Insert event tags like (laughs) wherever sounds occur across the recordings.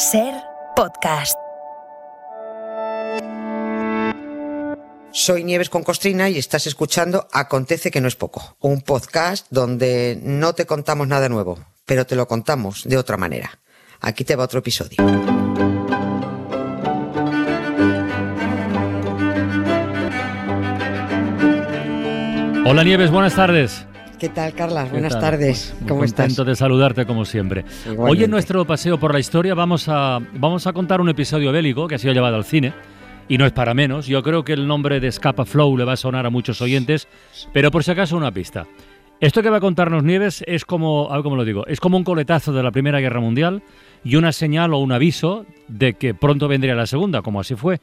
Ser podcast. Soy Nieves con Costrina y estás escuchando Acontece que no es poco, un podcast donde no te contamos nada nuevo, pero te lo contamos de otra manera. Aquí te va otro episodio. Hola Nieves, buenas tardes. ¿Qué tal, Carla? ¿Qué Buenas tal? tardes. Muy ¿Cómo estás? contento de saludarte como siempre. Igualmente. Hoy en nuestro paseo por la historia vamos a, vamos a contar un episodio bélico que ha sido llevado al cine. Y no es para menos. Yo creo que el nombre de Escapa Flow le va a sonar a muchos oyentes, pero por si acaso una pista. Esto que va a contarnos Nieves es como, a ver cómo lo digo, es como un coletazo de la Primera Guerra Mundial y una señal o un aviso de que pronto vendría la Segunda, como así fue.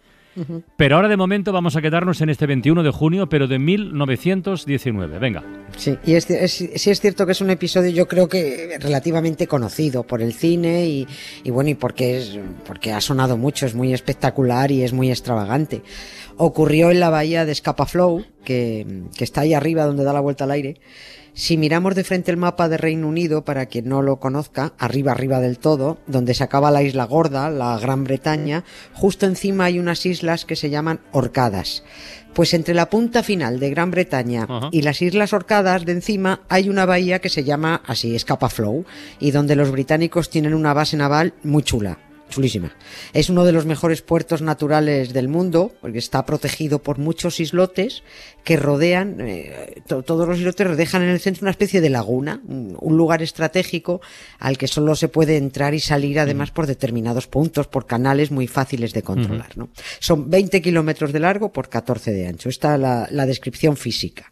Pero ahora de momento vamos a quedarnos en este 21 de junio, pero de 1919. Venga. Sí, y es, es- sí es cierto que es un episodio yo creo que relativamente conocido por el cine y, y bueno, y porque, es, porque ha sonado mucho, es muy espectacular y es muy extravagante. Ocurrió en la bahía de Scapa-Flow, que, que está ahí arriba donde da la vuelta al aire. Si miramos de frente el mapa de Reino Unido, para quien no lo conozca, arriba, arriba del todo, donde se acaba la isla gorda, la Gran Bretaña, justo encima hay unas islas que se llaman Orcadas. Pues entre la punta final de Gran Bretaña y las Islas Orcadas de encima hay una bahía que se llama así, Escapa Flow, y donde los británicos tienen una base naval muy chula. Chulísima. Es uno de los mejores puertos naturales del mundo, porque está protegido por muchos islotes que rodean, eh, to- todos los islotes dejan en el centro una especie de laguna, un, lugar estratégico al que solo se puede entrar y salir además por determinados puntos, por canales muy fáciles de controlar. ¿no? Son 20 kilómetros de largo por 14 de ancho. Esta es la, la descripción física.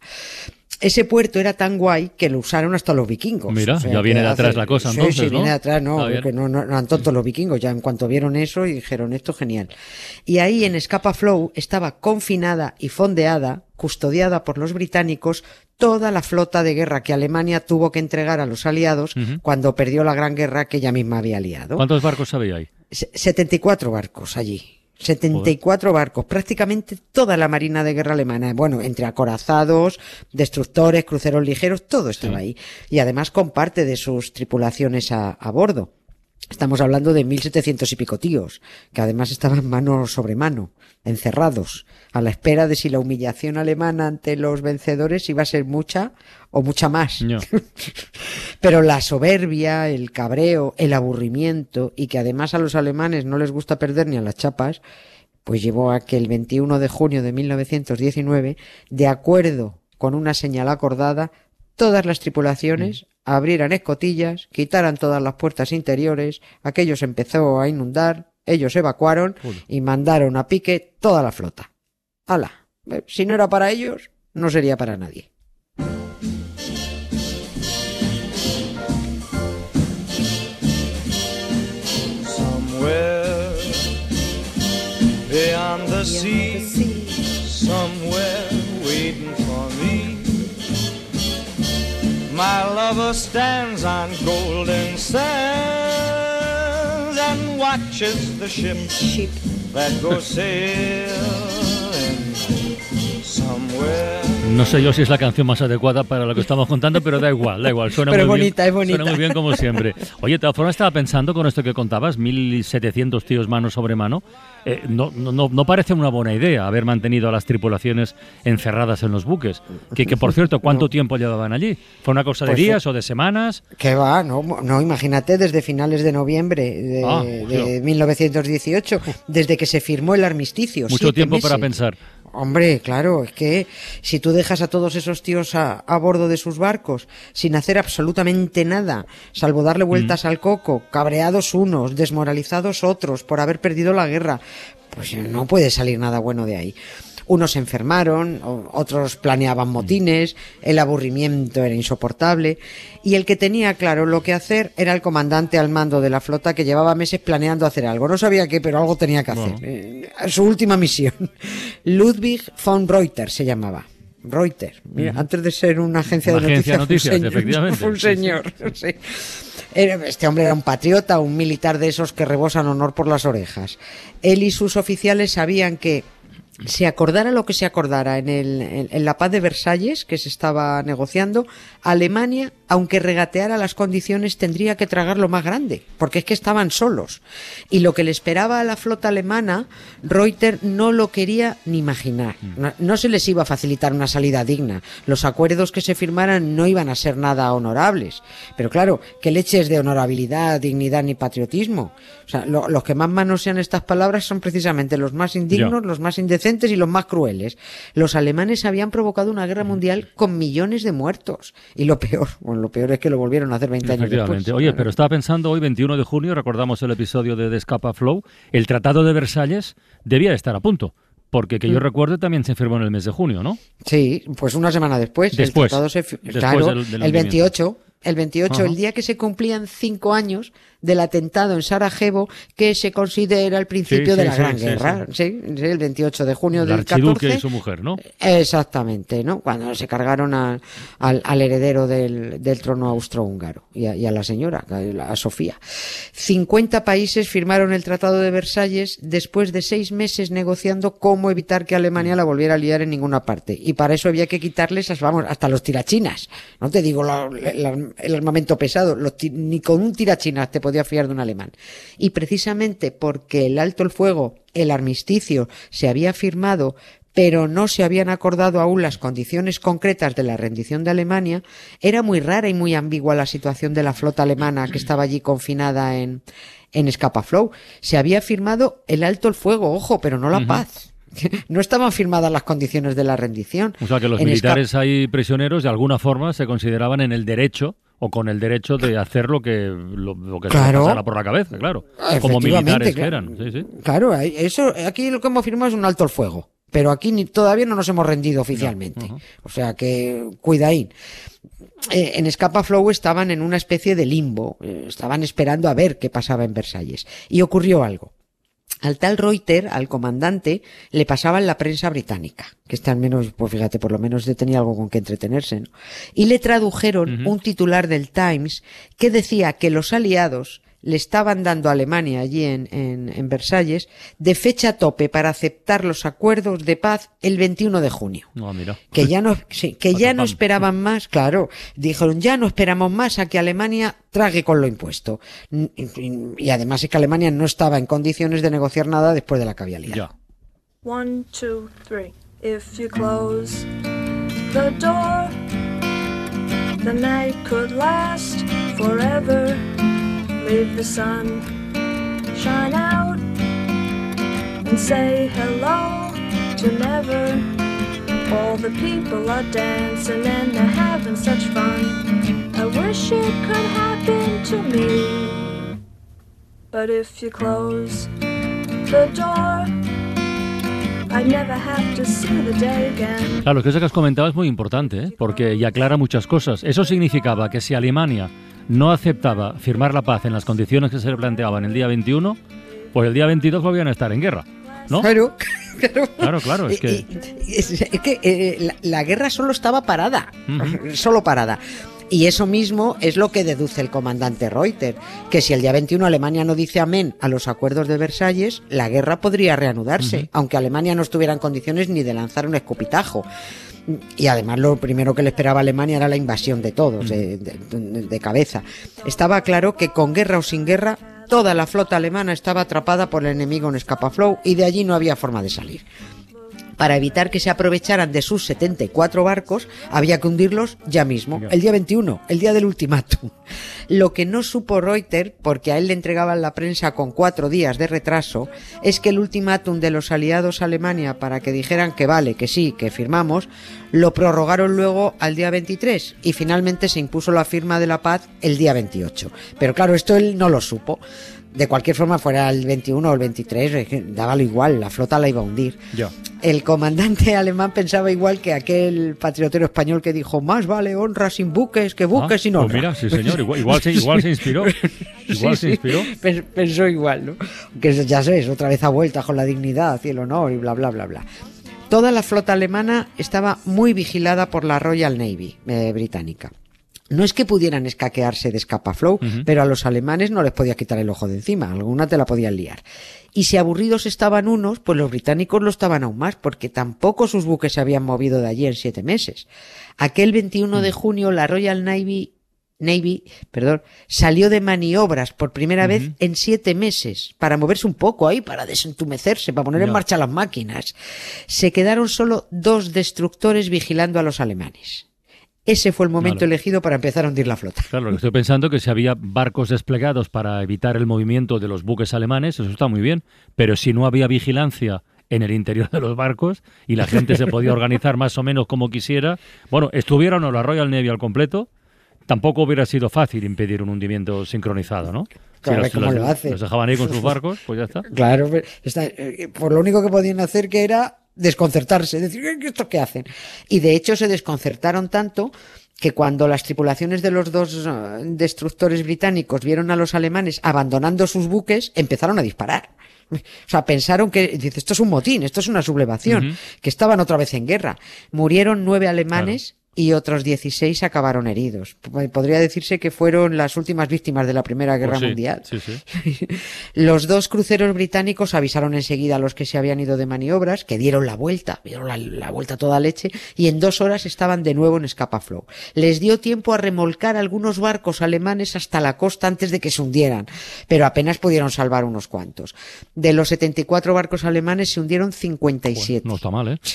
Ese puerto era tan guay que lo usaron hasta los vikingos. Mira, ya viene de atrás la cosa, sí, entonces, Sí, ¿no? viene de atrás, no, bien. porque no, no, no eran tontos los vikingos, ya en cuanto vieron eso y dijeron esto genial. Y ahí en Escapa Flow estaba confinada y fondeada, custodiada por los británicos, toda la flota de guerra que Alemania tuvo que entregar a los aliados Ujú. cuando perdió la gran guerra que ella misma había liado. ¿Cuántos barcos había ahí? Se- 74 barcos allí. 74 barcos, prácticamente toda la marina de guerra alemana. Bueno, entre acorazados, destructores, cruceros ligeros, todo estaba ahí. Y además con parte de sus tripulaciones a, a bordo. Estamos hablando de 1700 y pico tíos, que además estaban mano sobre mano, encerrados, a la espera de si la humillación alemana ante los vencedores iba a ser mucha o mucha más. No. (laughs) Pero la soberbia, el cabreo, el aburrimiento y que además a los alemanes no les gusta perder ni a las chapas, pues llevó a que el 21 de junio de 1919, de acuerdo con una señal acordada, todas las tripulaciones abrieran escotillas, quitaran todas las puertas interiores, aquello se empezó a inundar, ellos evacuaron y mandaron a pique toda la flota. ¡Hala! Eh, Si no era para ellos, no sería para nadie. Somewhere beyond the sea, somewhere waiting for me. My lover stands on golden sands and watches the ship that goes sailing. Somewhere No sé yo si es la canción más adecuada para lo que estamos contando, pero da igual, da igual. Suena Pero muy bonita, bien, es bonita. Suena muy bien como siempre. Oye, de todas formas estaba pensando con esto que contabas, 1700 tíos mano sobre mano. eh, no, no, no- no parece una buena idea haber mantenido a las tripulaciones encerradas en los buques. Que, que por cierto, ¿cuánto tiempo llevaban allí? ¿Fue una cosa de Pues, días o de semanas? Que va, no, no, imagínate desde finales de noviembre de, Ah, de 1918, desde que se firmó el armisticio. Mucho tiempo para meses. pensar. Hombre, claro, es que si tú dejas a todos esos tíos a, a bordo de sus barcos sin hacer absolutamente nada, salvo darle vueltas al coco, cabreados unos, desmoralizados otros por haber perdido la guerra, pues no puede salir nada bueno de ahí. Unos se enfermaron, otros planeaban motines, el aburrimiento era insoportable, y el que tenía claro lo que hacer era el comandante al mando de la flota que llevaba meses planeando hacer algo. No sabía qué, pero algo tenía que hacer. Eh, su última misión. (laughs) Ludwig von Reuter se llamaba. Reuter. Mira, antes de ser una agencia Una de agencia noticias, de noticias, fue un señor. efectivamente. fue (laughs) un señor. sí. Este hombre era un patriota, un militar de esos que rebosan honor por las orejas. Él y sus oficiales sabían que se acordara lo que se acordara en, el, en, en, la paz de Versalles que se estaba negociando, Alemania, aunque regateara las condiciones, tendría que tragar lo más grande, porque es que estaban solos. Y lo que le esperaba a la flota alemana, Reuter no lo quería ni imaginar. No, no se les iba a facilitar una salida digna. Los acuerdos que se firmaran no iban a ser nada honorables. Pero claro, ¿qué leches de honorabilidad, dignidad ni patriotismo? O sea, lo, los que más manosean estas palabras son precisamente los más indignos, los más indecentes y los más crueles. Los alemanes habían provocado una guerra mundial con millones de muertos. Y lo peor, bueno, lo peor es que lo volvieron a hacer 20 años después. Oye, pero estaba pensando hoy, 21 de junio, recordamos el episodio de The Scapa Flow, el Tratado de Versalles debía de estar a punto. Porque Mm. que yo recuerde también se firmó en el mes de junio, ¿no? Sí, pues una semana después. Después. El tratado se Después claro, del- del el hundimiento. 28. El 28, Ajá. el día que se cumplían cinco años del atentado en Sarajevo, que se considera el principio Sí, de sí, la sí, Gran Guerra. Sí, el 28 de junio El del archiduque 14. y su mujer, ¿no? Exactamente, ¿no? Cuando se cargaron a- al, al heredero del, del trono austrohúngaro y a, y a la señora, a, Sofía. 50 países firmaron el Tratado de Versalles después de seis meses negociando cómo evitar que Alemania la volviera a liar en ninguna parte. Y para eso había que quitarles, vamos, hasta los tirachinas. No te digo la- la- el armamento pesado, los ni con un tirachinas te podía fiar de un alemán. Y precisamente porque el alto el fuego, el armisticio, se había firmado pero no se habían acordado aún las condiciones concretas de la rendición de Alemania, era muy rara y muy ambigua la situación de la flota alemana que estaba allí confinada en, en Scapa Flow. Se había firmado el alto el fuego, ojo, pero no la paz. (laughs) No estaban firmadas las condiciones de la rendición. O sea que los En militares ahí prisioneros de alguna forma se consideraban en el derecho o con el derecho de hacer lo que lo, lo que se pasara por la cabeza, claro. Como militares que eran. Sí, sí. Claro, eso, aquí lo que hemos firmado es un alto el fuego. Pero aquí ni, todavía no nos hemos rendido oficialmente. O sea que, cuidaín. Eh, en Scapa Flow estaban en una especie de limbo. eh, estaban esperando a ver qué pasaba en Versalles. Y ocurrió algo. Al tal Reuter, al comandante, le pasaba en la prensa británica, que este al menos, pues fíjate, por lo menos tenía algo con que entretenerse, ¿no? Y le tradujeron un titular del Times que decía que los aliados le estaban dando a Alemania allí en, en, en Versalles de fecha tope para aceptar los acuerdos de paz el 21 de junio No, mira. que ya no sí, que ya no esperaban más, claro, dijeron ya no esperamos más a que Alemania trague con lo impuesto. N- Y, y además es que Alemania no estaba en condiciones de negociar nada después de la cavialidad. One, two, three. If you close the door, the night could last forever. Leave the sun shine out and say hello to never. All the people are dancing and they're having such fun. I wish it could happen to me. But if you close the door. Claro, que eso que has comentado es muy importante, ¿eh? porque y aclara muchas cosas. Eso significaba que si Alemania no aceptaba firmar la paz en las condiciones que se le planteaban el día 21, pues el día 22 volvían a estar en guerra, ¿no? Claro, (laughs) claro. Claro, claro, es que... y- es, es que eh, la, la guerra solo estaba parada, solo parada. Y eso mismo es lo que deduce el comandante Reuter, que si el día 21 Alemania no dice amén a los acuerdos de Versalles, la guerra podría reanudarse, aunque Alemania no estuviera en condiciones ni de lanzar un escupitajo. Y además lo primero que le esperaba a Alemania era la invasión de todos, de, de- de- de cabeza. Estaba claro que con guerra o sin guerra, toda la flota alemana estaba atrapada por el enemigo en Scapa-Flow y de allí no había forma de salir. Para evitar que se aprovecharan de sus 74 barcos, había que hundirlos ya mismo, el día 21, el día del ultimátum. Lo que no supo Reuter, porque a él le entregaban la prensa con cuatro días de retraso, es que el ultimátum de los aliados a Alemania para que dijeran que vale, que sí, que firmamos, lo prorrogaron luego al día 23 y finalmente se impuso la firma de la paz el día 28. Pero claro, esto él no lo supo. De cualquier forma, fuera el 21 o el 23, es que daba lo igual, la flota la iba a hundir. Ya. El comandante (laughs) alemán pensaba igual que aquel patriotero español que dijo, más vale honra sin buques que buques Ah, sin pues honra. mira, sí señor, (laughs) igual, igual se, igual se inspiró. Igual Sí, se inspiró. (laughs) pen- Pensó igual, ¿no? Que ya sabes, otra vez a vuelta con la dignidad y el honor y bla, bla, bla, bla. Toda la flota alemana estaba muy vigilada por la Royal Navy eh, británica. No es que pudieran escaquearse de Scapa-Flow, pero a los alemanes no les podía quitar el ojo de encima, alguna te la podían liar. Y si aburridos estaban unos, pues los británicos lo estaban aún más, porque tampoco sus buques se habían movido de allí en siete meses. Aquel 21 de junio la Royal Navy Navy, perdón, salió de maniobras por primera vez en siete meses para moverse un poco ahí, para desentumecerse, para poner en marcha las máquinas. Se quedaron solo dos destructores vigilando a los alemanes. Ese fue el momento elegido para empezar a hundir la flota. Claro, estoy pensando que si había barcos desplegados para evitar el movimiento de los buques alemanes, eso está muy bien. Pero si no había vigilancia en el interior de los barcos y la gente se podía organizar más o menos como quisiera, bueno, estuvieron o la Royal Navy al completo, tampoco hubiera sido fácil impedir un hundimiento sincronizado, ¿no? Claro, si ¿cómo lo hace? Los dejaban ahí con sus (laughs) barcos, pues ya está. Claro, eh, por lo único que podían hacer que era desconcertarse, decir, ¿esto qué hacen? Y de hecho se desconcertaron tanto que cuando las tripulaciones de los dos eh, destructores británicos vieron a los alemanes abandonando sus buques, empezaron a disparar. O sea, pensaron que, dice, esto es un motín, esto es una sublevación, que estaban otra vez en guerra. Murieron nueve alemanes y otros 16 acabaron heridos. Podría decirse que fueron las últimas víctimas de la Primera Guerra Pues sí, Mundial. sí, sí. (laughs) Los dos cruceros británicos avisaron enseguida a los que se habían ido de maniobras, que dieron la vuelta, dieron la, la vuelta toda leche, y en dos horas estaban de nuevo en Scapa-Flow. Les dio tiempo a remolcar algunos barcos alemanes hasta la costa antes de que se hundieran, pero apenas pudieron salvar unos cuantos. De los 74 barcos alemanes se hundieron 57. No está mal, ¿eh? (laughs)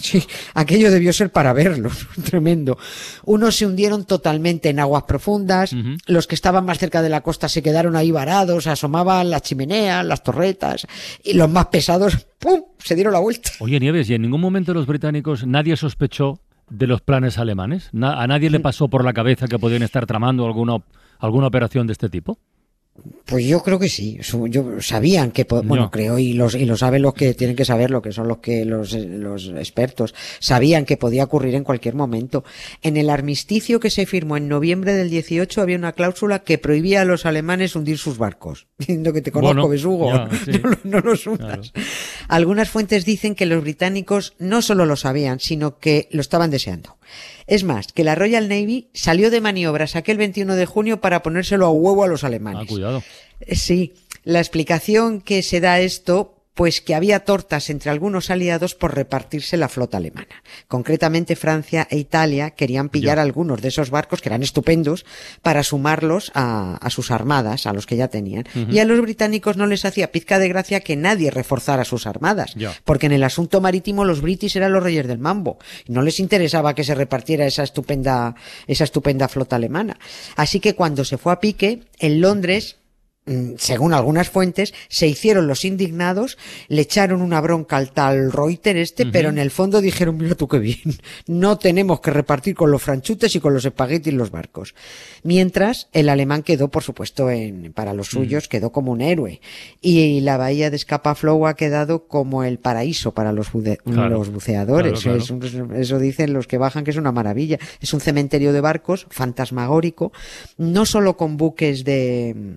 Sí, aquello debió ser para verlo, (laughs) tremendo. Unos se hundieron totalmente en aguas profundas, los que estaban más cerca de la costa se quedaron ahí varados, asomaban las chimeneas, las torretas, y los más pesados, ¡pum!, se dieron la vuelta. Oye, Nieves, ¿y en ningún momento los británicos nadie sospechó de los planes alemanes? ¿A nadie le pasó por la cabeza que podían estar tramando alguna, alguna operación de este tipo? Pues yo creo que sí. Yo sabían que, bueno, creo y los y lo saben los que tienen que saber, lo que son los que los, los expertos sabían que podía ocurrir en cualquier momento. En el armisticio que se firmó en noviembre del 18 había una cláusula que prohibía a los alemanes hundir sus barcos, (laughs) diciendo que te conozco, Bueno, besugo, ya, (laughs) sí. no, lo- no los hundas. Algunas fuentes dicen que los británicos no solo lo sabían, sino que lo estaban deseando. Es más, que la Royal Navy salió de maniobras aquel 21 de junio para ponérselo a huevo a los alemanes. Ah, cuidado. Eh, Sí, la explicación que se da a esto, pues que había tortas entre algunos aliados por repartirse la flota alemana. Concretamente Francia e Italia querían pillar algunos de esos barcos, que eran estupendos, para sumarlos a, a sus armadas, a los que ya tenían. Y a los británicos no les hacía pizca de gracia que nadie reforzara sus armadas, porque en el asunto marítimo los british eran los reyes del mambo. Y no les interesaba que se repartiera esa estupenda, esa estupenda flota alemana. Así que cuando se fue a pique, en Londres, según algunas fuentes, se hicieron los indignados, le echaron una bronca al tal Reuter este, pero en el fondo dijeron, mira tú qué bien, no tenemos que repartir con los franchutes y con los espaguetis los barcos. Mientras, el alemán quedó, por supuesto, en, para los suyos, quedó como un héroe. Y la bahía de Scapa-Flow ha quedado como el paraíso para los, bude- Claro, los buceadores. claro, Es un- eso dicen los que bajan que es una maravilla. Es un cementerio de barcos fantasmagórico, no solo con buques de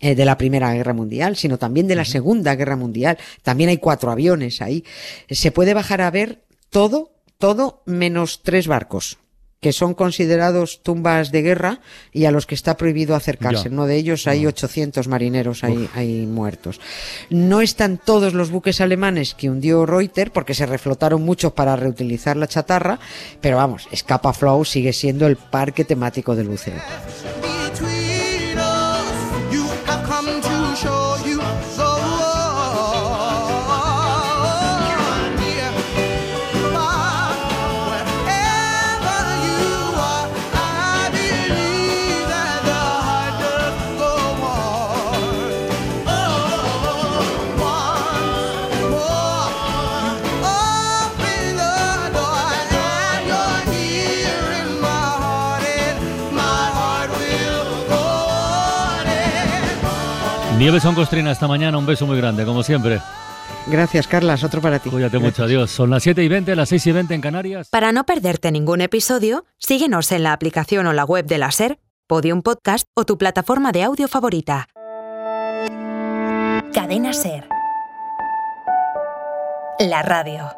eh, de la Primera Guerra Mundial, sino también de la Segunda Guerra Mundial. También hay cuatro aviones ahí. Se puede bajar a ver todo, todo menos tres barcos que son considerados tumbas de guerra y a los que está prohibido acercarse. Ya. En uno de ellos hay 800 marineros ahí, ahí muertos. No están todos los buques alemanes que hundió Reuter porque se reflotaron muchos para reutilizar la chatarra, pero vamos, Scapa Flow sigue siendo el parque temático del buceo. Come Nieves son Costrina esta mañana, un beso muy grande, como siempre. Gracias, Carlas. Otro para ti. Cuídate mucho, adiós. Son las 7 y 20, las 6 y 20 en Canarias. Para no perderte ningún episodio, síguenos en la aplicación o la web de la SER, Podium Podcast o tu plataforma de audio favorita. Cadena SER. La radio.